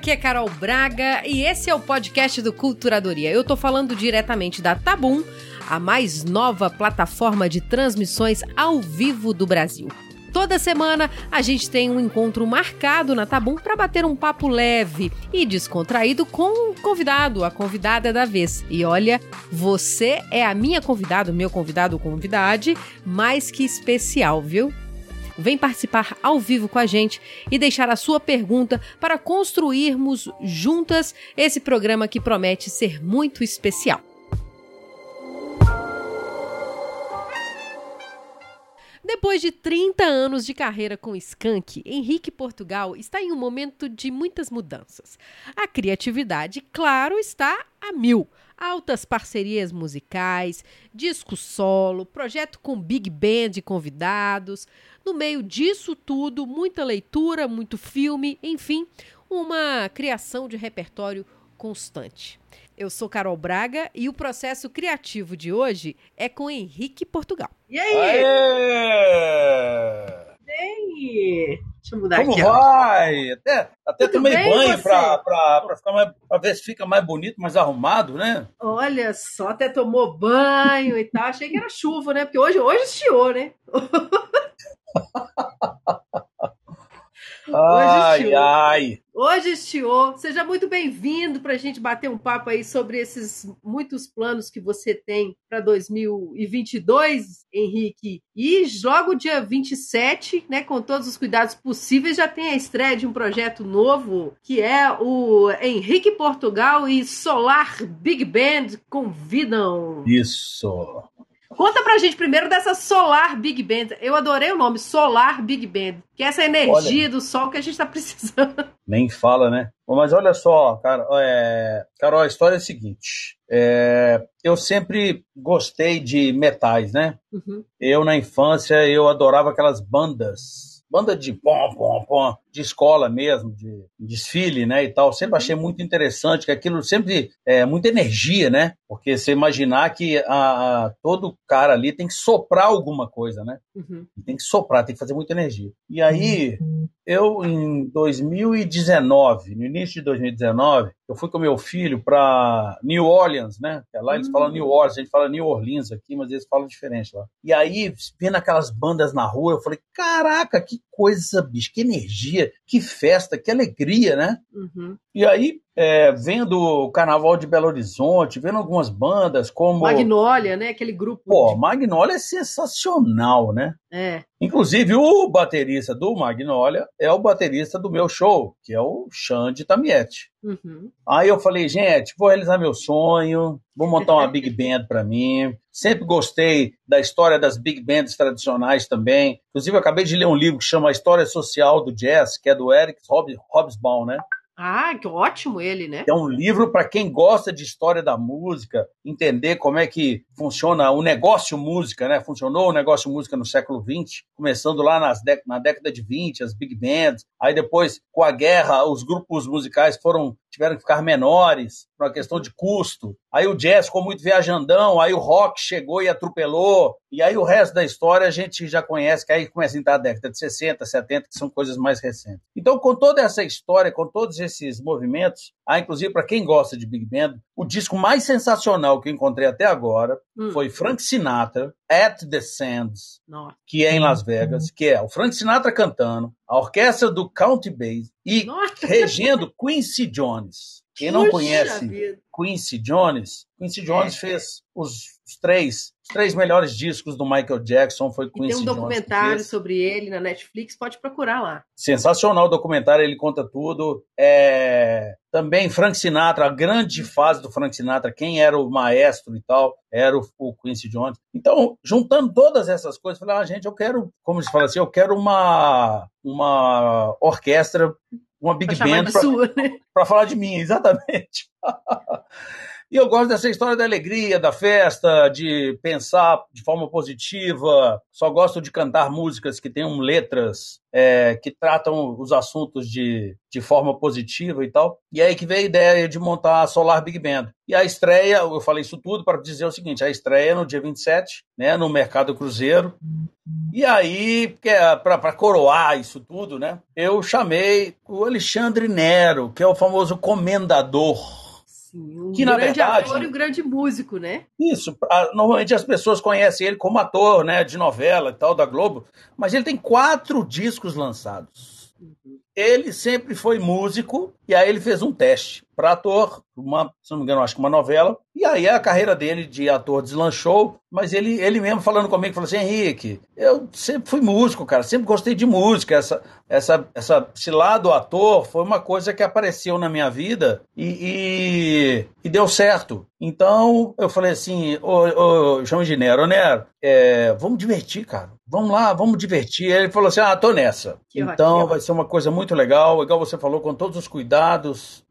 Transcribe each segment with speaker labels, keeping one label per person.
Speaker 1: aqui é Carol Braga e esse é o podcast do Culturadoria. Eu tô falando diretamente da Tabum, a mais nova plataforma de transmissões ao vivo do Brasil. Toda semana a gente tem um encontro marcado na Tabum para bater um papo leve e descontraído com o convidado, a convidada da vez. E olha, você é a minha convidada, meu convidado convidade, mais que especial, viu? Vem participar ao vivo com a gente e deixar a sua pergunta para construirmos juntas esse programa que promete ser muito especial. Depois de 30 anos de carreira com Skank, Henrique Portugal está em um momento de muitas mudanças. A criatividade, claro, está a mil. Altas parcerias musicais, disco solo, projeto com big band de convidados. No meio disso tudo, muita leitura, muito filme, enfim, uma criação de repertório constante. Eu sou Carol Braga e o processo criativo de hoje é com Henrique Portugal.
Speaker 2: E aí?
Speaker 3: Aê!
Speaker 2: Deixa eu mudar
Speaker 3: Como
Speaker 2: aqui.
Speaker 3: vai? Até, até
Speaker 2: Tudo
Speaker 3: tomei
Speaker 2: bem,
Speaker 3: banho pra, pra, pra, ficar mais, pra ver se fica mais bonito, mais arrumado, né?
Speaker 2: Olha só, até tomou banho e tal. Achei que era chuva, né? Porque hoje, hoje estiou, né?
Speaker 3: Ai,
Speaker 2: estiou.
Speaker 3: ai.
Speaker 2: Hoje estiou. Seja muito bem-vindo para a gente bater um papo aí sobre esses muitos planos que você tem para 2022, Henrique. E logo dia 27, né, com todos os cuidados possíveis, já tem a estreia de um projeto novo, que é o Henrique Portugal e Solar Big Band convidam.
Speaker 3: Isso.
Speaker 2: Conta pra gente primeiro dessa Solar Big Band. Eu adorei o nome, Solar Big Band, que é essa energia do sol que a gente tá precisando.
Speaker 3: Nem fala, né? Mas olha só, cara, é... Carol, a história é a seguinte. É, Eu sempre gostei de metais, né?
Speaker 2: Uhum.
Speaker 3: Eu, na infância, eu adorava aquelas bandas. Banda de pom, pom, pom, de escola mesmo, de desfile, né, e tal. Sempre achei muito interessante, que aquilo sempre é muita energia, né? Porque você imaginar que a, a- todo cara ali tem que soprar alguma coisa, né?
Speaker 2: Uhum.
Speaker 3: Tem que soprar, tem que fazer muita energia. E aí, eu, em 2019, no início de 2019, eu fui com meu filho para New Orleans, né? Lá eles
Speaker 2: Hum.
Speaker 3: falam New Orleans, a gente fala New Orleans aqui, mas eles falam diferente lá. E aí, vendo aquelas bandas na rua, eu falei: caraca, que coisa, bicho, que energia, que festa, que alegria, né?
Speaker 2: Uhum.
Speaker 3: E aí, é, vendo o Carnaval de Belo Horizonte, vendo algumas bandas como.
Speaker 2: Magnólia, né? Aquele grupo.
Speaker 3: Pô,
Speaker 2: de-
Speaker 3: Magnolia é sensacional, né?
Speaker 2: É.
Speaker 3: Inclusive, o baterista do Magnolia é o baterista do meu show, que é o Xande Tamietti.
Speaker 2: Uhum.
Speaker 3: Aí eu falei, gente, vou realizar meu sonho, vou montar uma big band para mim. Sempre gostei da história das big bands tradicionais também. Inclusive, eu acabei de ler um livro que chama A História Social do Jazz, que é do Eric Hob- Hobsbawm, né?
Speaker 2: Ah, que ótimo ele, né?
Speaker 3: É um livro para quem gosta de história da música, entender como é que funciona o negócio música, né? Funcionou o negócio música no século XX, começando lá nas na década de 20, as big bands. Aí depois, com a guerra, os grupos musicais foram tiveram que ficar menores por uma questão de custo. Aí o jazz ficou muito viajandão, aí o rock chegou e atropelou. E aí o resto da história a gente já conhece, que aí começa a entrar a década de 60, 70, que são coisas mais recentes. Então, com toda essa história, com todos esses movimentos, há inclusive para quem gosta de Big Band, o disco mais sensacional que eu encontrei até agora
Speaker 2: Hum.
Speaker 3: foi Frank Sinatra, At the Sands,
Speaker 2: Nossa.
Speaker 3: que é em Las Vegas, que é o Frank Sinatra cantando, a orquestra do Country Bass e
Speaker 2: Nossa.
Speaker 3: regendo Quincy Jones. Quem não
Speaker 2: Puxa
Speaker 3: conhece
Speaker 2: vida.
Speaker 3: Quincy Jones, Quincy Jones
Speaker 2: É.
Speaker 3: fez os, os três, os três melhores discos do Michael Jackson, foi Quincy
Speaker 2: tem um
Speaker 3: Jones
Speaker 2: documentário sobre ele na Netflix, pode procurar lá.
Speaker 3: Sensacional o documentário, ele conta tudo. É, Também Frank Sinatra, a grande fase do Frank Sinatra, quem era o maestro e tal, era o, o Quincy Jones. Então, juntando todas essas coisas, eu falei, ah, gente, eu quero, como se fala assim, eu quero uma, uma orquestra, uma big band para falar de mim, exatamente. E eu gosto dessa história da alegria, da festa, de pensar de forma positiva. Só gosto de cantar músicas que tenham letras é, que tratam os assuntos de, de forma positiva e tal. E aí que veio a ideia de montar a Solar Big Band. E a estreia, eu falei isso tudo para dizer o seguinte: a estreia no dia 27, né, no Mercado Cruzeiro. E aí, é para coroar isso tudo, né, eu chamei o Alexandre Nero, que é o famoso comendador
Speaker 2: Sim, um que, grande verdade, ator e um grande músico, né?
Speaker 3: Isso. Normalmente as pessoas conhecem ele como ator, né, de novela e tal, da Globo, mas ele tem quatro discos lançados. Uhum. Ele sempre foi músico e aí ele fez um teste para ator, uma, se não me engano, acho que uma novela. E aí a carreira dele de ator deslanchou, mas ele, ele mesmo falando comigo, falou assim, Henrique, eu sempre fui músico, cara, sempre gostei de música. Essa, essa, essa, esse lado ator foi uma coisa que apareceu na minha vida e, e, e deu certo. Então eu falei assim, ô, ô João Ginero, Nero, é, vamos divertir, cara. Vamos lá, vamos divertir. Ele falou assim: ah, tô nessa. Que então vai ser uma coisa muito legal, igual você falou, com todos os cuidados,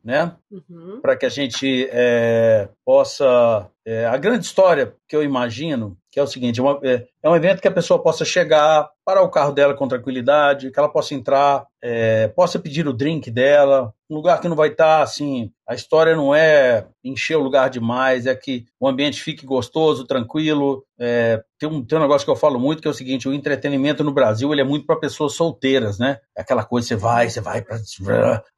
Speaker 3: né? Uhum. Para que a gente é, possa. É, a grande história que eu imagino, que é o seguinte: é, uma, é, é, um evento que a pessoa possa chegar, parar o carro dela com tranquilidade, que ela possa entrar, é, possa pedir o drink dela, um lugar que não vai estar tá, assim. A história não é encher o lugar demais, é que o ambiente fique gostoso, tranquilo. É, tem, um, tem um negócio que eu falo muito que é o seguinte: o entretenimento no Brasil ele é muito para pessoas solteiras, né? É aquela coisa, você vai, você vai para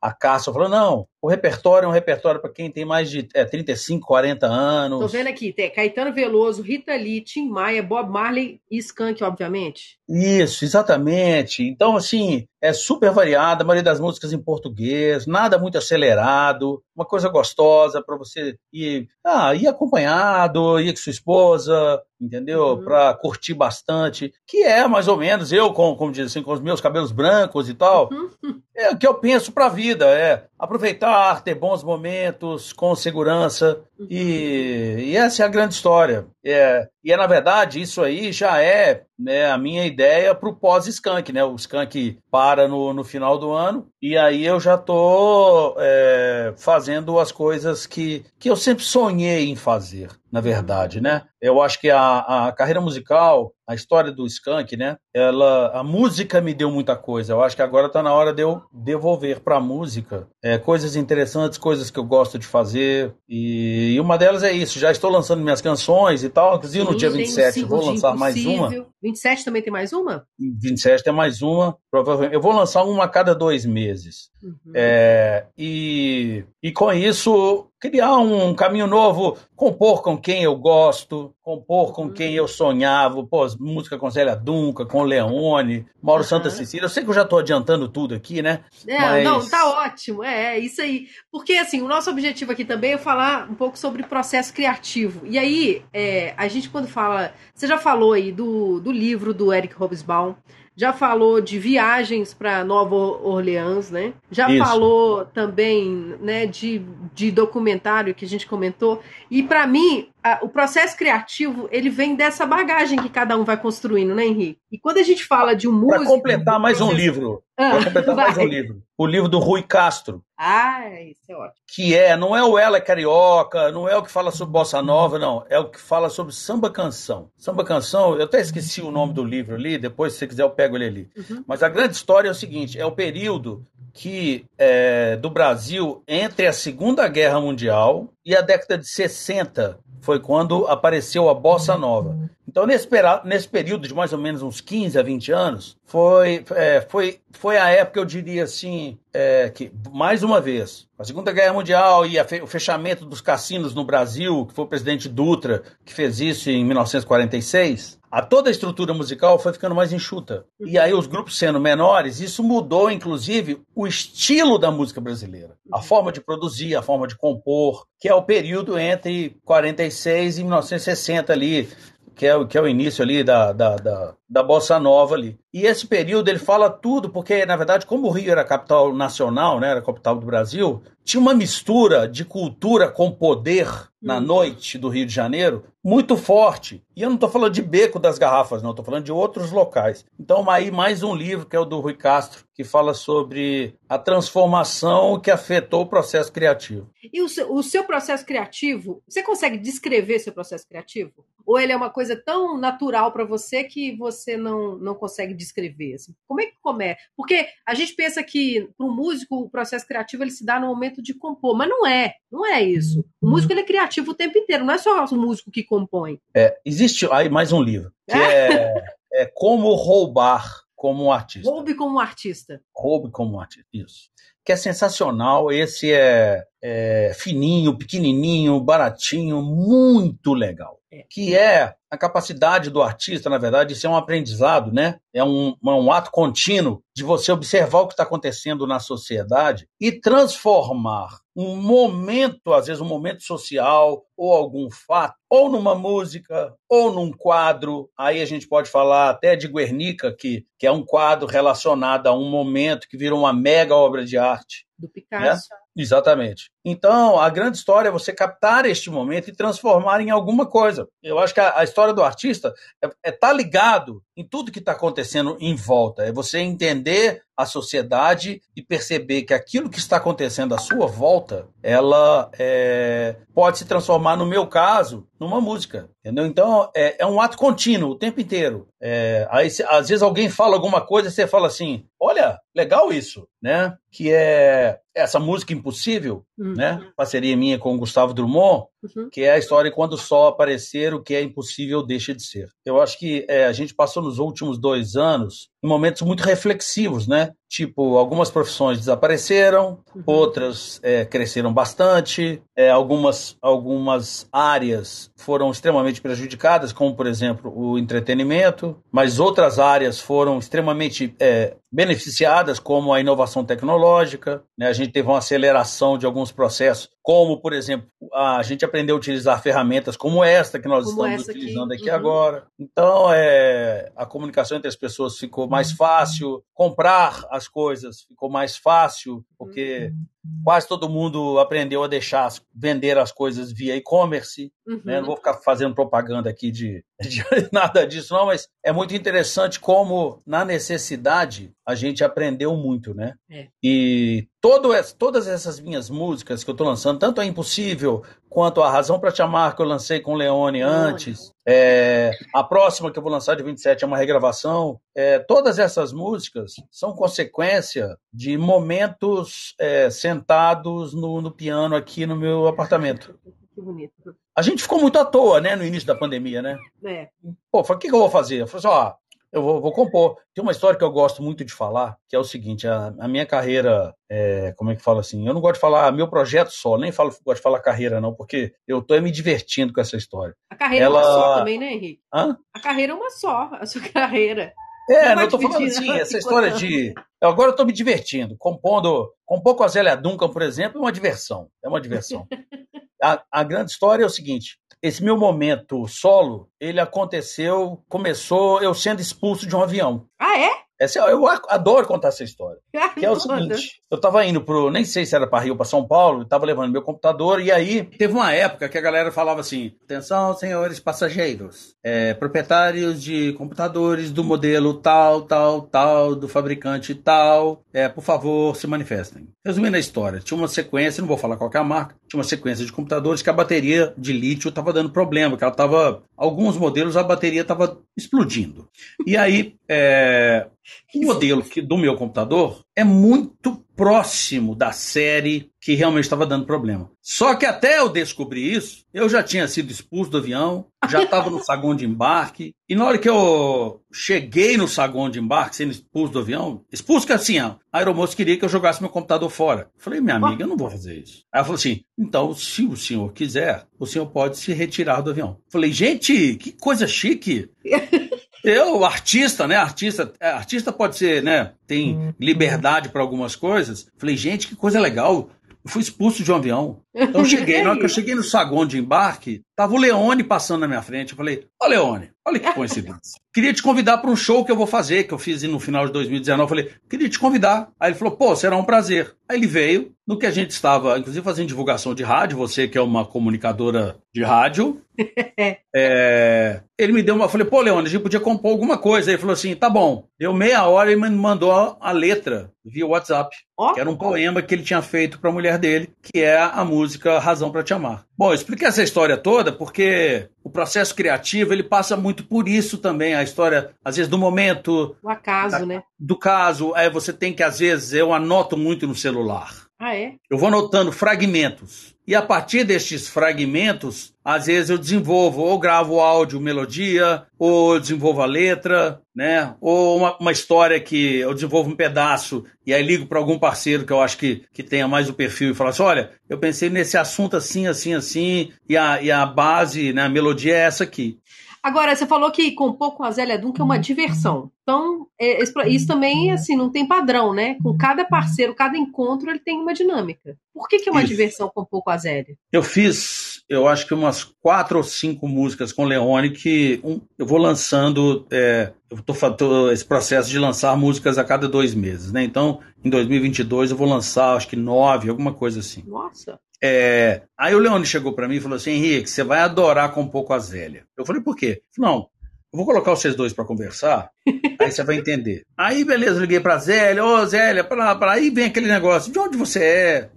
Speaker 3: a caça. Eu falo, não, o repertório é um repertório para quem tem mais de é, 35, 40 anos.
Speaker 2: Tô vendo aqui, tem Caetano Veloso, Rita Lee, Tim Maia, Bob Marley e Skank, obviamente.
Speaker 3: Isso, exatamente. Então, assim, é super variada, a maioria das músicas em português, nada muito acelerado, uma coisa gostosa para você ir, ah, ir acompanhado, ir com sua esposa, entendeu? Uhum. Para curtir bastante, que é mais ou menos eu, com, como diz assim, com os meus cabelos brancos e tal, uhum. é o que eu penso para a vida, é aproveitar, ter bons momentos com segurança uhum. e, e, essa é a grande história. É, e é na verdade isso aí já é né, a minha ideia para o pós-skunk, né? O skunk para no, no final do ano e aí eu já tô é, fazendo as coisas que, que eu sempre sonhei em fazer na verdade, né? Eu acho que a, a carreira musical, a história do Skank, né? Ela, a música me deu muita coisa. Eu acho que agora está na hora de eu devolver para a música é, coisas interessantes, coisas que eu gosto de fazer. E, e, uma delas é isso. Já estou lançando minhas canções e tal. Inclusive Sim, no dia 27 vou lançar mais uma.
Speaker 2: 27 também tem mais uma?
Speaker 3: 27 tem mais uma. Provavelmente. Eu vou lançar uma a cada dois meses. Uhum. É, e, e com isso criar um caminho novo, compor com quem eu gosto, compor com uhum. quem eu sonhava, pô, música com Zélia Dunca, com Leone, Mauro uhum. Santa Cecília. Eu sei que eu já estou adiantando tudo aqui, né?
Speaker 2: É, Mas... não, tá ótimo, é, é isso aí. Porque, assim, o nosso objetivo aqui também é falar um pouco sobre processo criativo. E aí, é, a gente quando fala, você já falou aí do, do livro do Eric Hobsbawm, já falou de viagens para Nova Orleans, né? Já Isso. falou também, né, de, de documentário que a gente comentou. E para mim, a, o processo criativo, ele vem dessa bagagem que cada um vai construindo, né, Henrique? E quando a gente fala de um músico...
Speaker 3: Para completar mais um livro. Ah, para completar vai. mais um livro. O livro do Rui Castro.
Speaker 2: Ah, isso é ótimo.
Speaker 3: Que é, não é o Ela é Carioca, não é o que fala sobre bossa nova, não. É o que fala sobre samba canção. Samba canção, eu até esqueci o nome do livro ali, depois se você quiser eu pego ele ali. Uhum. Mas a grande história é o seguinte, é o período que é, do Brasil entre a Segunda Guerra Mundial e a década de 60 foi quando apareceu a bossa nova. Então, nesse, nesse período de mais ou menos uns 15 a 20 anos, foi, é, foi, foi a época, eu diria assim, é, que, mais uma vez, a Segunda Guerra Mundial e o fechamento dos cassinos no Brasil, que foi o presidente Dutra que fez isso em 1946, a toda a estrutura musical foi ficando mais enxuta. E aí os grupos sendo menores, isso mudou, inclusive, o estilo da música brasileira. A forma de produzir, a forma de compor, que é o período entre 46 e 1960 ali, que é, que é o início ali da, da, da da bossa nova ali. E esse período ele fala tudo, porque na verdade, como o Rio era a capital nacional, né, era a capital do Brasil, tinha uma mistura de cultura com poder na hum. noite do Rio de Janeiro muito forte. E eu não estou falando de Beco das Garrafas, não, estou falando de outros locais. Então, aí mais um livro que é o do Rui Castro, que fala sobre a transformação que afetou o processo criativo.
Speaker 2: E o seu, o seu processo criativo, você consegue descrever seu processo criativo? Ou ele é uma coisa tão natural para você que você não, não consegue descrever? Assim? Como é que come? Porque a gente pensa que para um músico o processo criativo ele se dá no momento de compor, mas não é, não é isso. O músico ele é criativo o tempo inteiro, não é só o músico que compõe.
Speaker 3: É, existe aí mais um livro que é, é Como Roubar como um artista.
Speaker 2: Roube como um artista.
Speaker 3: Roube como um artista, isso. Que é sensacional. Esse é, é fininho, pequenininho, baratinho, muito legal. É. Que é a capacidade do artista, na verdade, de ser um aprendizado, né? É um, um ato contínuo de você observar o que está acontecendo na sociedade e transformar um momento, às vezes um momento social ou algum fato, ou numa música, ou num quadro. Aí a gente pode falar até de Guernica, que, que é um quadro relacionado a um momento que virou uma mega obra de arte.
Speaker 2: Do Picasso. Né?
Speaker 3: Exatamente. Então, a grande história é você captar este momento e transformar em alguma coisa. Eu acho que a, a história do artista é estar é tá ligado em tudo que está acontecendo em volta. É você entender a sociedade e perceber que aquilo que está acontecendo à sua volta, ela é, pode se transformar, no meu caso, numa música. Entendeu? Então, é, é um ato contínuo o tempo inteiro. É, aí, às vezes, alguém fala alguma coisa e você fala assim: olha, legal isso, né? Que é essa música Impossível, uhum. né? Parceria minha com o Gustavo Drummond, uhum. que é a história quando o sol aparecer, o que é impossível deixa de ser. Eu acho que é, a gente passou nos últimos dois anos em momentos muito reflexivos, né? Tipo, algumas profissões desapareceram, uhum. outras é, cresceram bastante, é, algumas, algumas áreas foram extremamente prejudicadas, como, por exemplo, o entretenimento, mas outras áreas foram extremamente é, beneficiadas, como a inovação tecnológica. Né? A gente teve uma aceleração de alguns processos, como, por exemplo, a gente aprendeu a utilizar ferramentas como esta que nós como estamos utilizando aqui, aqui uhum. agora. Então, é, a comunicação entre as pessoas ficou mais uhum. fácil, comprar as coisas ficou mais fácil, porque uhum quase todo mundo aprendeu a deixar vender as coisas via e-commerce. Uhum. Né? Não vou ficar fazendo propaganda aqui de, de, nada disso, não, mas é muito interessante como, na necessidade, a gente aprendeu muito, né? É. E todo, todas essas minhas músicas que eu estou lançando, tanto a Impossível quanto a Razão para Te Amar, que eu lancei com o Leone antes, é, a próxima que eu vou lançar de 27 é uma regravação. É, todas essas músicas são consequência de momentos é, sentados no, no piano aqui no meu apartamento. Que bonito. A gente ficou muito à toa, né, no início da pandemia, né? É. Pô, o que, que eu vou fazer? Eu falei assim, ó, eu vou, vou, compor. Tem uma história que eu gosto muito de falar, que é o seguinte: a, a minha carreira, é, como é que fala assim? Eu não gosto de falar meu projeto só, nem falo, gosto de falar carreira, não, porque eu tô me divertindo com essa história.
Speaker 2: A carreira Ela... é uma só também, né, Henrique? Hã? A carreira é uma só, a sua carreira.
Speaker 3: É, não, eu tô falando assim, essa história de. Eu agora eu tô me divertindo, compondo. Compor com a Zélia Duncan, por exemplo, é uma diversão. É uma diversão. a, a grande história é o seguinte: esse meu momento solo, ele aconteceu, começou eu sendo expulso de um avião.
Speaker 2: Ah, é?
Speaker 3: Essa, eu adoro contar essa história. que é o seguinte: eu estava indo pro, nem sei se era para Rio, para São Paulo, estava levando meu computador, e aí teve uma época que a galera falava assim: atenção, senhores passageiros, é, proprietários de computadores do modelo tal, tal, tal, do fabricante tal, é, por favor, se manifestem. Resumindo a história, tinha uma sequência, não vou falar qual é a marca, tinha uma sequência de computadores que a bateria de lítio estava dando problema, que ela estava, alguns modelos a bateria estava explodindo. E aí, é, o modelo que, do meu computador é muito próximo da série que realmente estava dando problema. Só que até eu descobrir isso, eu já tinha sido expulso do avião, já estava no saguão de embarque, e na hora que eu cheguei no saguão de embarque, sendo expulso do avião, expulso que assim, a aeromoça queria que eu jogasse meu computador fora. Eu falei, minha amiga, eu não vou fazer isso. Ela falou assim, então, se o senhor quiser, o senhor pode se retirar do avião. Eu falei, gente, que coisa chique. Eu, artista, né? Artista, é, artista pode ser, né? Tem uhum. liberdade para algumas coisas. Falei, gente, que coisa legal. Eu fui expulso de um avião. Então eu cheguei, na hora que eu cheguei no saguão de embarque, tava o Leone passando na minha frente. Eu falei, ó, Leone, Olha que coincidência. queria te convidar para um show que eu vou fazer, que eu fiz no final de 2019. Eu falei, queria te convidar. Aí ele falou, pô, será um prazer. Aí ele veio, no que a gente estava, inclusive, fazendo divulgação de rádio, você que é uma comunicadora de rádio. é, ele me deu uma. Eu falei, pô, Leone, a gente podia compor alguma coisa. Aí ele falou assim: tá bom. Deu meia hora e me mandou a letra via WhatsApp. Oh. Que era um poema que ele tinha feito para a mulher dele, que é a música Razão para Te Amar. Bom, eu expliquei essa história toda porque processo criativo ele passa muito por isso também. A história, às vezes, do momento.
Speaker 2: O acaso, da, né?
Speaker 3: Do caso. É, você tem que, às vezes, eu anoto muito no celular.
Speaker 2: Ah, é?
Speaker 3: Eu vou anotando fragmentos. E a partir destes fragmentos, às vezes eu desenvolvo, ou gravo áudio, melodia, ou desenvolvo a letra, né? Ou uma, uma história que eu desenvolvo um pedaço e aí ligo para algum parceiro que eu acho que, que tenha mais o perfil e falo assim: olha, eu pensei nesse assunto assim, assim, assim, e a, e a base, né, a melodia é essa aqui.
Speaker 2: Agora, você falou que compor com a Zélia Duncan é uma diversão. Então, é, isso também, assim, não tem padrão, né? Com cada parceiro, cada encontro, ele tem uma dinâmica. Por que, que é uma isso. diversão compor com a Zélia?
Speaker 3: Eu fiz, eu acho que umas quatro ou cinco músicas com Leone que um, eu vou lançando, é, eu tô fazendo esse processo de lançar músicas a cada dois meses, né? Então, em 2022 eu vou lançar, acho que nove, alguma coisa assim.
Speaker 2: Nossa!
Speaker 3: É, aí o Leone chegou para mim e falou assim: Henrique, você vai adorar com um pouco a Zélia. Eu falei, por quê? Falei, não, eu vou colocar vocês dois para conversar, aí você vai entender. Aí, beleza, liguei pra Zélia, ô Zélia, pra pra. Aí vem aquele negócio: de onde você é?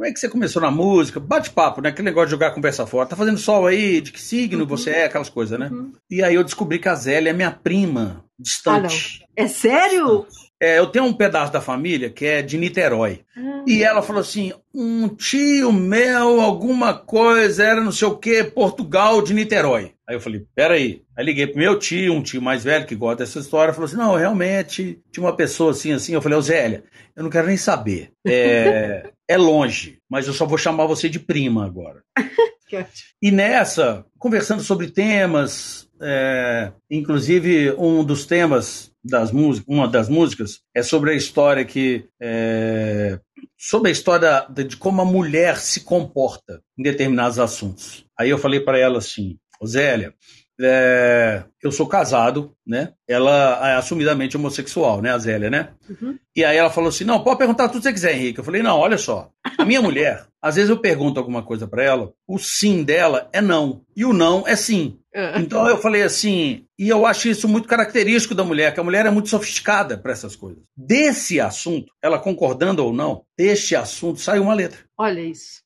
Speaker 3: Como é que você começou na música? Bate-papo, né? Aquele negócio de jogar conversa fora. Tá fazendo sol aí? De que signo uhum. você é? Aquelas coisas, né? Uhum. E aí eu descobri que a Zélia é minha prima, distante.
Speaker 2: Ah, é sério?
Speaker 3: É, eu tenho um pedaço da família que é de Niterói. Ah. E ela falou assim: um tio meu, alguma coisa, era não sei o que, Portugal de Niterói. Aí eu falei: peraí. Aí liguei pro meu tio, um tio mais velho que gosta dessa história, falou assim: não, realmente, tinha uma pessoa assim, assim. Eu falei: ô Zélia, eu não quero nem saber. É, é longe, mas eu só vou chamar você de prima agora. e nessa, conversando sobre temas, é, inclusive um dos temas das músicas, uma das músicas é sobre a história que é, sobre a história de, como a mulher se comporta em determinados assuntos. Aí eu falei para ela assim, Zélia, é, eu sou casado, né? Ela é assumidamente homossexual, né? A Zélia, né? Uhum. E aí ela falou assim: não, pode perguntar tudo que você quiser, Henrique. Eu falei: não, olha só. A minha mulher, às vezes eu pergunto alguma coisa para ela, o sim dela é não. E o não é sim. É. Então eu falei assim, e eu acho isso muito característico da mulher, que a mulher é muito sofisticada para essas coisas. Desse assunto, ela concordando ou não, deste assunto sai uma letra.
Speaker 2: Olha isso.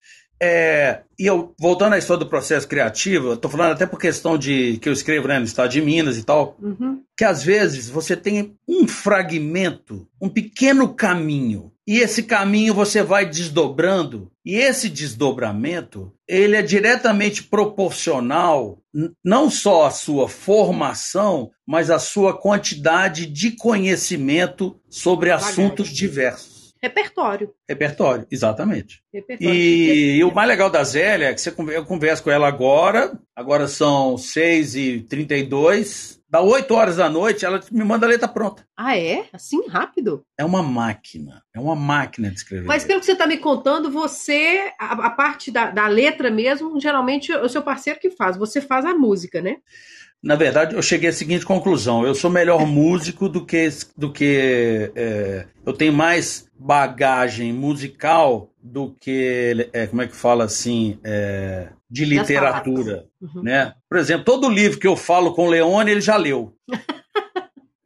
Speaker 3: É, e eu, voltando à história do processo criativo, eu tô falando até por questão de que eu escrevo né, no estado de Minas e tal, uhum. que às vezes você tem um fragmento, um pequeno caminho, e esse caminho você vai desdobrando, e esse desdobramento, ele é diretamente proporcional não só à sua formação, mas à sua quantidade de conhecimento sobre assuntos diversos.
Speaker 2: Repertório.
Speaker 3: Repertório, exatamente. Repertório. E, e, o mais legal da Zélia é que você, eu converso com ela agora, agora são 6h32, dá 8 horas da noite, ela me manda a letra pronta.
Speaker 2: Ah, é? Assim, rápido?
Speaker 3: É uma máquina, é uma máquina de escrever.
Speaker 2: Mas pelo que você está me contando, você, a, a parte da, da letra mesmo, geralmente é o seu parceiro que faz, você faz a música, né?
Speaker 3: na verdade, eu cheguei à seguinte conclusão: eu sou melhor músico do que. Do que é, eu tenho mais bagagem musical do que. É, como é que fala assim? É, de literatura. Uhum. Né? Por exemplo, todo livro que eu falo com o Leone, ele já leu.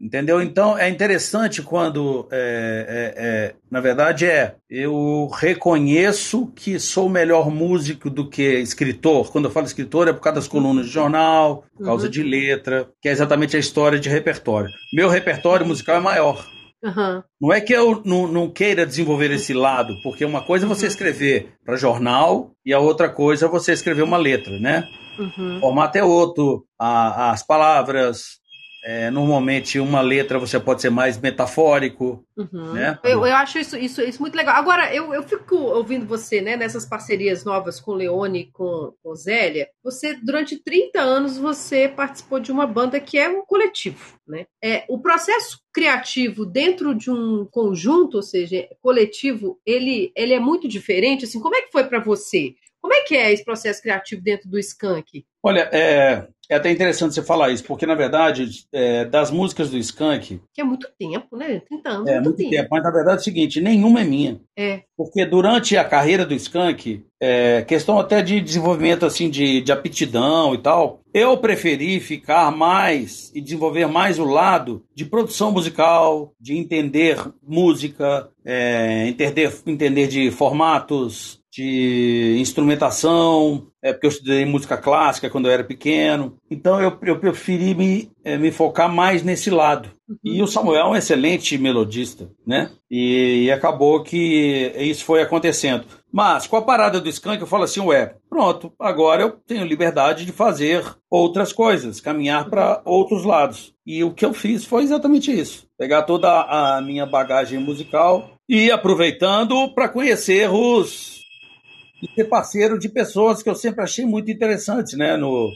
Speaker 3: Entendeu? Então é interessante quando, é, é, é, na verdade, é eu reconheço que sou melhor músico do que escritor. Quando eu falo escritor é por causa das colunas de jornal, por causa uhum. de letra, que é exatamente a história de repertório. Meu repertório musical é maior. Uhum. Não é que eu não, não, queira desenvolver esse lado, porque uma coisa é você uhum. escrever para jornal e a outra coisa é você escrever uma letra, né? Uhum. O formato é outro, a, as palavras, é, normalmente, uma letra você pode ser mais metafórico. Uhum. Né?
Speaker 2: Eu, eu acho isso, isso, isso muito legal. Agora, eu, eu fico ouvindo você né, nessas parcerias novas com Leone e com, com Zélia. Você, durante 30 anos, você participou de uma banda que é um coletivo. Né? É, o processo criativo dentro de um conjunto, ou seja, coletivo, ele, ele é muito diferente. Assim, como é que foi para você? Como é é que é esse processo criativo dentro do Skank?
Speaker 3: Olha, é, é até interessante você falar isso, porque na verdade, é, das músicas do Skank.
Speaker 2: Que é muito tempo, né? 30 anos.
Speaker 3: É muito, muito tempo. tempo. Mas na verdade é o seguinte: nenhuma é minha.
Speaker 2: É.
Speaker 3: Porque durante a carreira do Skank, é, questão até de desenvolvimento assim de, de aptidão e tal, eu preferi ficar mais e desenvolver mais o lado de produção musical, de entender música, é, entender, entender de formatos, de instrumentação, é porque eu estudei música clássica quando eu era pequeno. Então eu, eu preferi me, é, me focar mais nesse lado. Uhum. E o Samuel é um excelente melodista, né? E, e, acabou que isso foi acontecendo. Mas com a parada do Skank eu falo assim, ué, pronto, agora eu tenho liberdade de fazer outras coisas, caminhar para outros lados. E o que eu fiz foi exatamente isso. Pegar toda a minha bagagem musical e aproveitando para conhecer os e ser parceiro de pessoas que eu sempre achei muito interessantes né, no,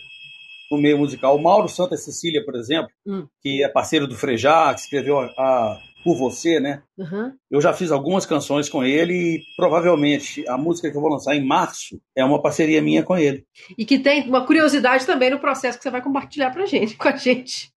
Speaker 3: no meio musical. O Mauro Santa Cecília, por exemplo, hum. que é parceiro do Frejá, que escreveu a, a Por Você, né? Uhum. Eu já fiz algumas canções com ele e provavelmente a música que eu vou lançar em março é uma parceria minha com ele.
Speaker 2: E que tem uma curiosidade também no processo que você vai compartilhar pra gente, com a gente.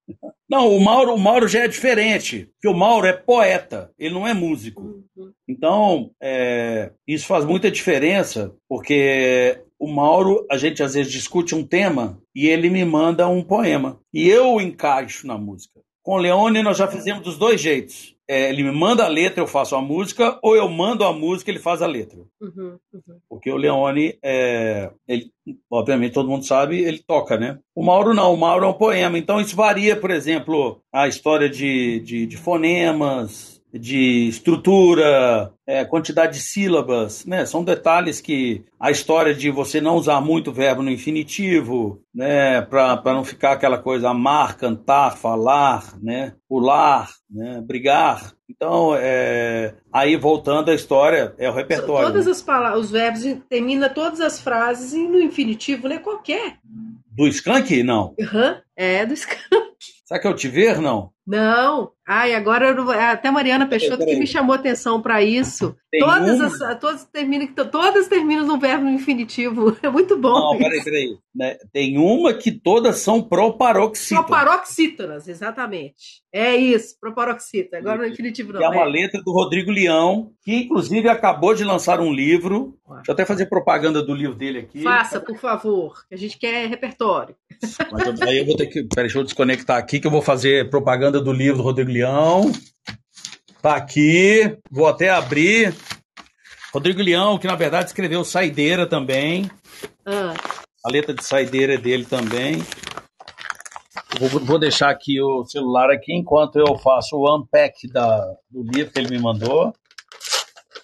Speaker 3: Não, o Mauro, o Mauro já é diferente, porque o Mauro é poeta, ele não é músico. Uhum. Então, é, isso faz muita diferença, porque o Mauro, a gente às vezes discute um tema e ele me manda um poema. E eu encaixo na música. Com o Leone, nós já fizemos dos dois jeitos. É, ele me manda a letra, eu faço a música, ou eu mando a música, ele faz a letra. Uhum, uhum. Porque o Leone, é, ele, obviamente todo mundo sabe, ele toca, né? O Mauro não, o Mauro é um poema. Então isso varia, por exemplo, a história de, de, de fonemas, de estrutura, é, quantidade de sílabas, né? São detalhes que a história de você não usar muito verbo no infinitivo, né? Para não ficar aquela coisa amar, cantar, falar, né? Pular, né? Brigar. Então, é... aí voltando à história, é o repertório.
Speaker 2: Todas né? as palavras, os verbos termina todas as frases no infinitivo, né? Qualquer.
Speaker 3: Do Skank? Não.
Speaker 2: Uhum. É, do Skank.
Speaker 3: Será que é o Tiver? Não.
Speaker 2: Não. Ai, agora eu, até Mariana Peixoto que me chamou atenção para isso. Tem todas, uma... as, todas, terminam, todas terminam no verbo infinitivo. É muito bom.
Speaker 3: Não, peraí, peraí. Né? Tem uma que todas são proparoxítonas.
Speaker 2: Proparoxítonas, exatamente. É isso, proparoxítona. Agora no infinitivo não.
Speaker 3: é uma letra do Rodrigo Leão, que inclusive acabou de lançar um livro. Deixa eu até fazer propaganda do livro dele aqui.
Speaker 2: Faça, por favor, que a gente quer repertório.
Speaker 3: Mas aí eu vou ter que. Peraí, deixa eu desconectar aqui que eu vou fazer propaganda do livro do Rodrigo Leão. Tá aqui. Vou até abrir. Rodrigo Leão, que na verdade escreveu Saideira também. Ah. A letra de Saideira é dele também. Vou, vou, deixar aqui o celular aqui enquanto eu faço o unpack da, do livro que ele me mandou.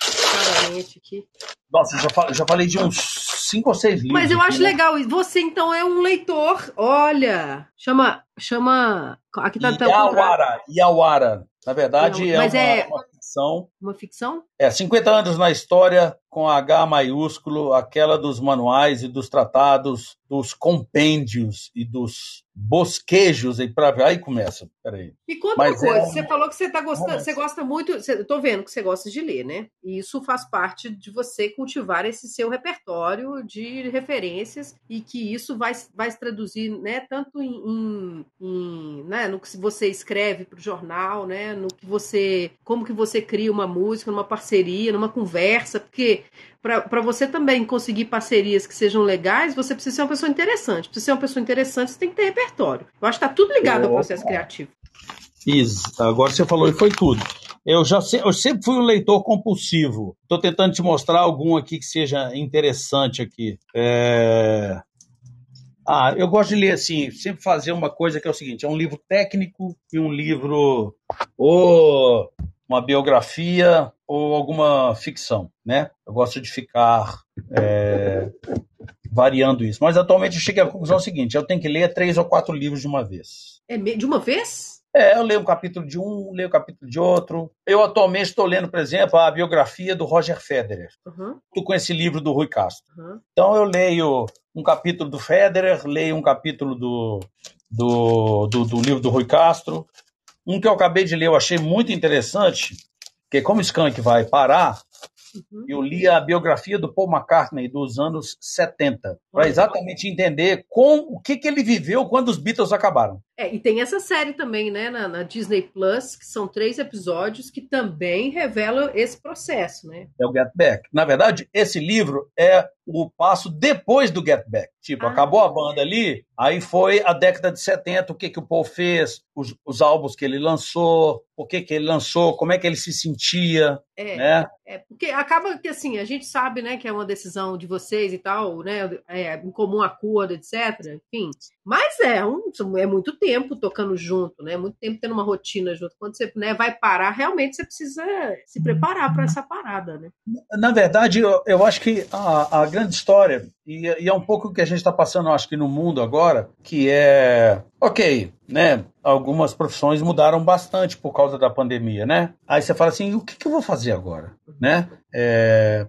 Speaker 2: Claramente aqui.
Speaker 3: Nossa, já, já falei de uns cinco ou seis livros.
Speaker 2: Mas eu acho né? legal. Você então é um leitor. Olha, chama, chama. Aqui tá
Speaker 3: Iawara, Iawara. Na verdade, Não, é, uma, é uma ficção.
Speaker 2: Uma ficção?
Speaker 3: É, 50 anos na história com H maiúsculo, aquela dos manuais e dos tratados, dos compêndios e dos bosquejos e para aí começa. Peraí.
Speaker 2: E conta Mas uma coisa, é... você falou que você tá gostando, você gosta muito, você, tô vendo que você gosta de ler, né? E isso faz parte de você cultivar esse seu repertório de referências e que isso vai, vai se traduzir, né, tanto em, em, em né, no que você escreve para o jornal, né, no que você, como que você cria uma música, numa parceria, numa conversa, porque para você também conseguir parcerias que sejam legais, você precisa ser uma pessoa interessante. Para ser uma pessoa interessante, você tem que ter repertório. Eu acho que está tudo ligado ao processo criativo.
Speaker 3: Isso, agora você falou e foi tudo. Eu já eu sempre fui um leitor compulsivo. Estou tentando te mostrar algum aqui que seja interessante aqui. É... Ah, eu gosto de ler assim, sempre fazer uma coisa que é o seguinte: é um livro técnico e um livro ou uma biografia ou alguma ficção, né? Eu gosto de ficar é, variando isso. Mas atualmente eu cheguei à conclusão seguinte: eu tenho que ler três ou quatro livros de uma vez.
Speaker 2: É de uma vez?
Speaker 3: É, eu leio um capítulo de um, leio um capítulo de outro. Eu atualmente estou lendo, por exemplo, a biografia do Roger Federer. Uhum. com esse livro do Rui Castro. Uhum. Então eu leio um capítulo do Federer, leio um capítulo do, do, do, do livro do Rui Castro, um que eu acabei de ler, eu achei muito interessante, que como o Skank vai parar, uhum. eu li a biografia do Paul McCartney dos anos 70, para exatamente entender com o que, que ele viveu quando os Beatles acabaram.
Speaker 2: É, e tem essa série também, né, na, na, Disney Plus, que são três episódios que também revelam esse processo, né?
Speaker 3: É o Get Back. Na verdade, esse livro é o passo depois do Get Back. Tipo, ah. acabou a banda ali, aí foi a década de 70, o que, que o Paul fez, os, os álbuns que ele lançou, o que, que ele lançou, como é que ele se sentia,
Speaker 2: é,
Speaker 3: né?
Speaker 2: É, porque acaba que, assim, a gente sabe, né, que é uma decisão de vocês e tal, né, é, em comum acordo, etc, enfim, mas é, um, é muito tempo tocando junto, né, muito tempo tendo uma rotina junto, quando você né, vai parar, realmente você precisa se preparar para essa parada, né?
Speaker 3: Na verdade, eu, eu acho que a, a grande história, e, e é um pouco o que a gente está passando, acho que no mundo agora, que é, ok, né, algumas profissões mudaram bastante por causa da pandemia, né? Aí você fala assim, o que, que eu vou fazer agora, né? É,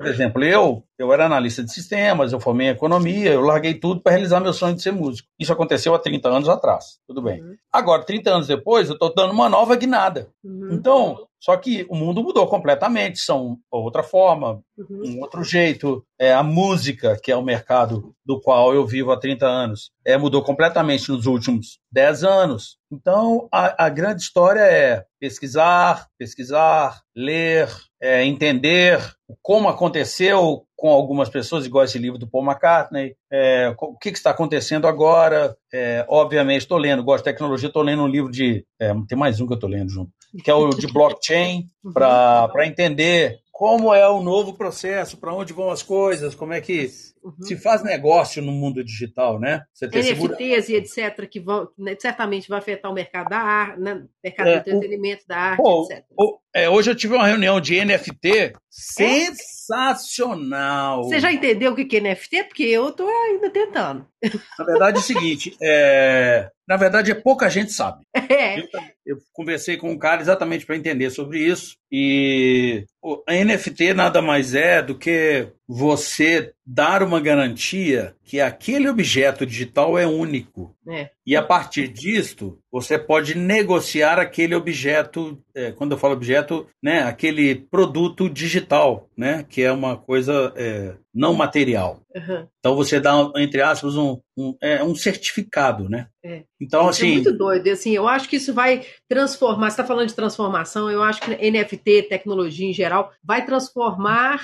Speaker 3: por exemplo, eu eu era analista de sistemas, eu formei em economia, eu larguei tudo para realizar meu sonho de ser músico. Isso aconteceu há 30 anos atrás, tudo bem. Uhum. Agora, 30 anos depois, eu estou dando uma nova guinada. Uhum. Então, só que o mundo mudou completamente, são outra forma, uhum. um outro jeito. É, a música, que é o mercado do qual eu vivo há 30 anos, é, mudou completamente nos últimos 10 anos. Então, a, a grande história é pesquisar, pesquisar, ler, é, entender como aconteceu com algumas pessoas, igual esse livro do Paul McCartney, é, o que, que, está acontecendo agora. É, obviamente, estou lendo, gosto de tecnologia, estou lendo um livro de. É, tem mais um que eu estou lendo junto, que é o de blockchain, para entender como é o novo processo, para onde vão as coisas, como é que uhum. se faz negócio no mundo digital, né?
Speaker 2: Você tem NFTs segura... e etc., que vão, né, certamente vai afetar o mercado da arte, né? mercado é, do entretenimento, o, da arte, pô, etc.
Speaker 3: O, é, hoje eu tive uma reunião de NFT sensacional.
Speaker 2: Você já entendeu o que é NFT? Porque eu estou ainda tentando.
Speaker 3: Na verdade é o seguinte, é... na verdade é pouca gente sabe. É. Eu, eu conversei com um cara exatamente para entender sobre isso e a NFT nada mais é do que você dar uma garantia que aquele objeto digital é único. É. E a partir disto, você pode negociar aquele objeto, é, quando eu falo objeto, né, aquele produto digital, né, que é uma coisa é, não material. Uhum. Então você dá, entre aspas, um, um, é, um certificado, né?
Speaker 2: É. Então, isso é assim. É muito doido. Assim, eu acho que isso vai transformar. Você está falando de transformação, eu acho que NFT, tecnologia em geral, vai transformar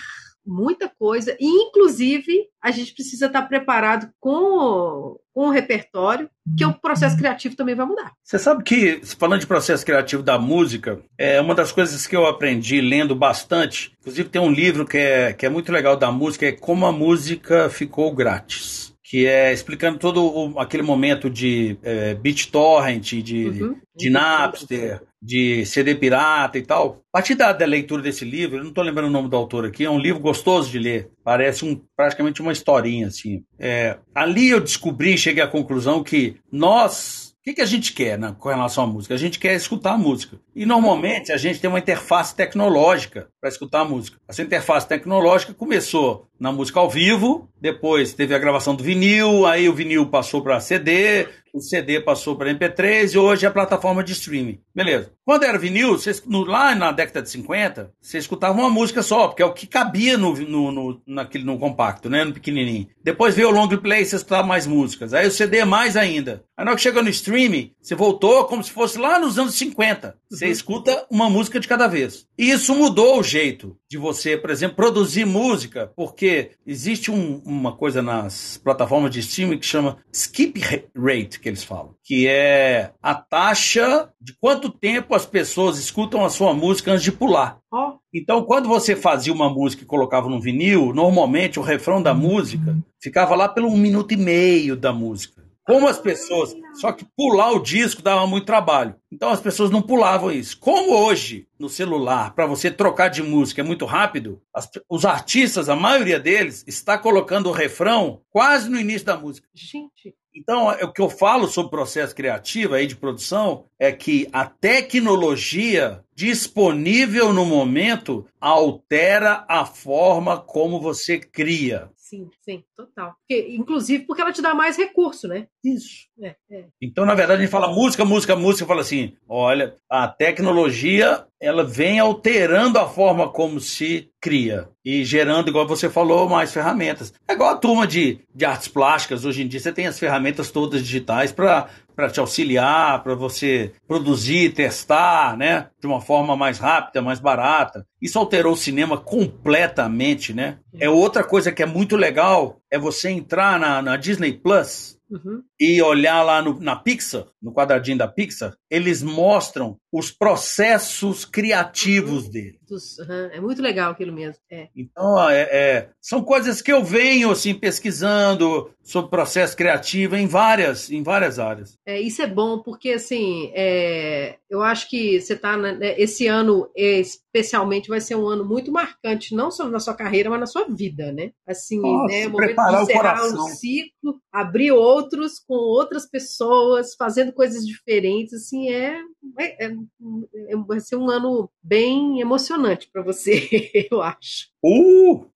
Speaker 2: muita coisa, e inclusive a gente precisa estar preparado com, com o repertório, que o processo criativo também vai mudar.
Speaker 3: Você sabe que, falando de processo criativo da música, é uma das coisas que eu aprendi lendo bastante, inclusive tem um livro que é, que é muito legal da música, é Como a Música Ficou Grátis que é explicando todo o, aquele momento de é, BitTorrent, de, uhum. de Napster, de CD pirata e tal. A partir da, da leitura desse livro, eu não estou lembrando o nome do autor aqui, é um livro gostoso de ler, parece um, praticamente uma historinha assim. É, ali eu descobri, cheguei à conclusão que nós que, que a gente quer né, com relação à música? A gente quer escutar a música. E normalmente a gente tem uma interface tecnológica para escutar a música. Essa interface tecnológica começou na música ao vivo, depois teve a gravação do vinil, aí o vinil passou para CD, o CD passou para MP3 e hoje é a plataforma de streaming. Beleza. Quando era vinil, vocês, no, lá na década de 50, você escutava uma música só, porque é o que cabia no, no, no, naquele, no compacto, né? No pequenininho. Depois veio o long play, você escutava mais músicas. Aí o CD mais ainda. Aí na hora que chegou no streaming, você voltou como se fosse lá nos anos 50. Você uhum. escuta uma música de cada vez. E isso mudou o jeito de você, por exemplo, produzir música, porque existe um, uma coisa nas plataformas de streaming que chama skip rate, que eles falam, que é a taxa de quanto tempo as pessoas escutam a sua música antes de pular. Oh. Então, quando você fazia uma música e colocava no vinil, normalmente o refrão da música ficava lá pelo um minuto e meio da música. Como as pessoas. Só que pular o disco dava muito trabalho. Então as pessoas não pulavam isso. Como hoje, no celular, para você trocar de música é muito rápido, as, os artistas, a maioria deles, está colocando o refrão quase no início da música.
Speaker 2: Gente.
Speaker 3: Então, é, o que eu falo sobre processo criativo aí de produção é que a tecnologia disponível no momento altera a forma como você cria.
Speaker 2: Sim, sim, total. Porque, inclusive porque ela te dá mais recurso, né?
Speaker 3: Isso. É, é. Então, na verdade, a gente fala música, música, música, fala assim: olha, a tecnologia ela vem alterando a forma como se cria e gerando, igual você falou, mais ferramentas. É igual a turma de, de artes plásticas. Hoje em dia você tem as ferramentas todas digitais para para te auxiliar, para você produzir, testar, né, de uma forma mais rápida, mais barata. Isso alterou o cinema completamente, né? É outra coisa que é muito legal é você entrar na, na Disney Plus Uhum. e olhar lá no, na Pixar, no quadradinho da Pixar, eles mostram os processos criativos uhum. dele.
Speaker 2: Uhum. É muito legal aquilo mesmo. É.
Speaker 3: Então, é, é, são coisas que eu venho assim pesquisando sobre processo criativo em várias, em várias áreas.
Speaker 2: É, isso é bom porque assim, é, eu acho que você está né, esse ano especialmente vai ser um ano muito marcante, não só na sua carreira, mas na sua vida, né? Assim,
Speaker 3: Nossa,
Speaker 2: né,
Speaker 3: o momento de encerrar
Speaker 2: um ciclo, abrir outros com outras pessoas, fazendo coisas diferentes, assim, é, é, é vai ser um ano bem emocionante para você, eu acho.
Speaker 3: Uh!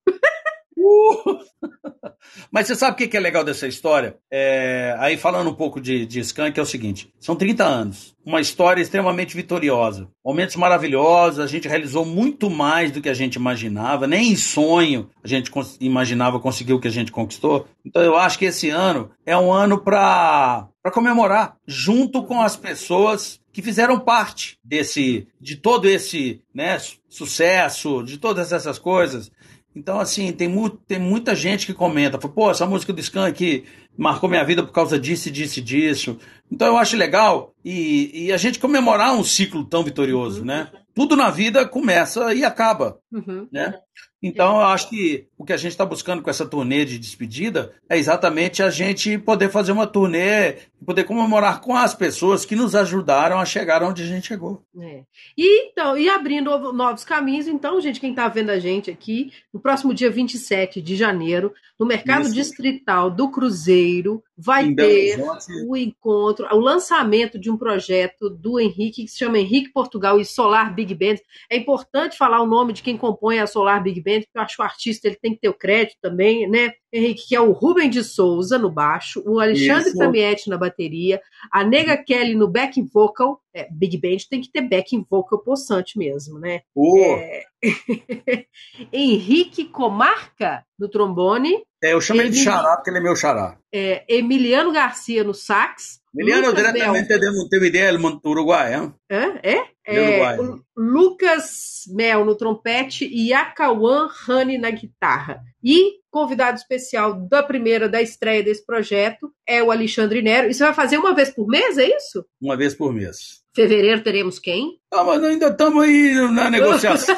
Speaker 3: Uh! Mas você sabe o que é legal dessa história? É... Aí falando um pouco de, de Skank, é o seguinte: são 30 anos, uma história extremamente vitoriosa, momentos maravilhosos, a gente realizou muito mais do que a gente imaginava, nem em sonho a gente imaginava conseguir o que a gente conquistou. Então eu acho que esse ano é um ano para comemorar, junto com as pessoas que fizeram parte desse, de todo esse né, sucesso, de todas essas coisas. Então, assim, tem, mu tem muita gente que comenta, pô, essa música do Skank marcou minha vida por causa disso e disso e disso. Então eu acho legal e, e, a gente comemorar um ciclo tão vitorioso, né? Tudo na vida começa e acaba, uhum. né? Então, eu acho que o que a gente está buscando com essa turnê de despedida é exatamente a gente poder fazer uma turnê e poder comemorar com as pessoas que nos ajudaram a chegar onde a gente chegou.
Speaker 2: É. E, então, e abrindo novos caminhos, então, gente, quem está vendo a gente aqui, no próximo dia 27 de janeiro, no Mercado Isso. Distrital do Cruzeiro, vai em ter o encontro, o lançamento de um projeto do Henrique, que se chama Henrique Portugal e Solar Big Band. É importante falar o nome de quem compõe a Solar Big Band porque eu acho que o artista ele tem que ter o crédito também, né? Henrique, que é o Rubem de Souza no baixo, o Alexandre Tamietti na bateria, a Nega Kelly no back vocal. É, Big Band tem que ter back vocal possante mesmo, né?
Speaker 3: Uh. É...
Speaker 2: Henrique Comarca no trombone.
Speaker 3: É, eu chamo ele de xará porque ele é meu xará.
Speaker 2: É, Emiliano Garcia no sax.
Speaker 3: Emiliano Lucas diretamente Mel... de Montevideo, Uruguai, hein?
Speaker 2: É? É? é Lucas Mel no trompete e Akawan Honey na guitarra. E convidado especial da primeira, da estreia desse projeto, é o Alexandre Nero. E você vai fazer uma vez por mês, é isso?
Speaker 3: Uma vez por mês.
Speaker 2: Fevereiro teremos quem?
Speaker 3: Ah, mas ainda estamos aí na negociação.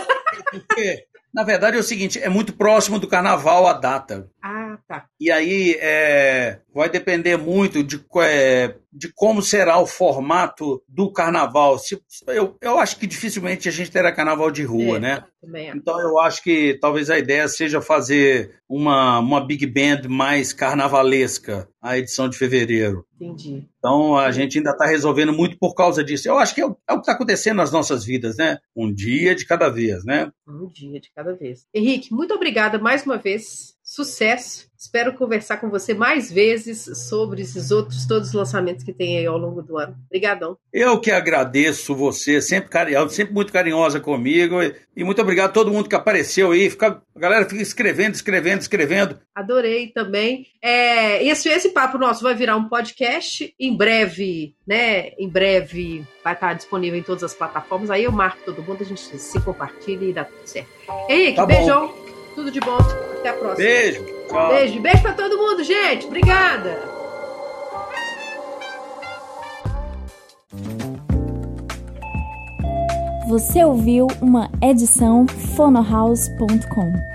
Speaker 3: Porque, na verdade, é o seguinte: é muito próximo do carnaval a data.
Speaker 2: Ah, tá.
Speaker 3: E aí é, vai depender muito de, é, de como será o formato do carnaval. Se, eu, eu acho que dificilmente a gente terá carnaval de rua, é, né? Então eu acho que talvez a ideia seja fazer uma, uma big band mais carnavalesca a edição de fevereiro.
Speaker 2: Entendi.
Speaker 3: Então a gente ainda está resolvendo muito por causa disso. Eu acho que é o, é o que está acontecendo nas nossas vidas, né? Um dia de cada vez, né?
Speaker 2: Um dia de cada vez. Henrique, muito obrigada mais uma vez. Sucesso Espero conversar com você mais vezes sobre esses outros todos os lançamentos que tem aí ao longo do ano. Obrigadão.
Speaker 3: Eu que agradeço você, sempre carinhosa, sempre muito carinhosa comigo. E muito obrigado a todo mundo que apareceu aí. Fica, a galera fica escrevendo, escrevendo, escrevendo.
Speaker 2: Adorei também. É, esse, esse papo nosso vai virar um podcast em breve, né? Em breve vai estar disponível em todas as plataformas. Aí eu marco todo mundo, a gente se compartilha e dá tudo certo. Henrique, tá beijão. Tudo de bom. Até a próxima.
Speaker 3: Beijo.
Speaker 2: Tchau. Beijo. Beijo pra todo mundo, gente. Obrigada.
Speaker 4: Você ouviu uma edição fonohouse.com.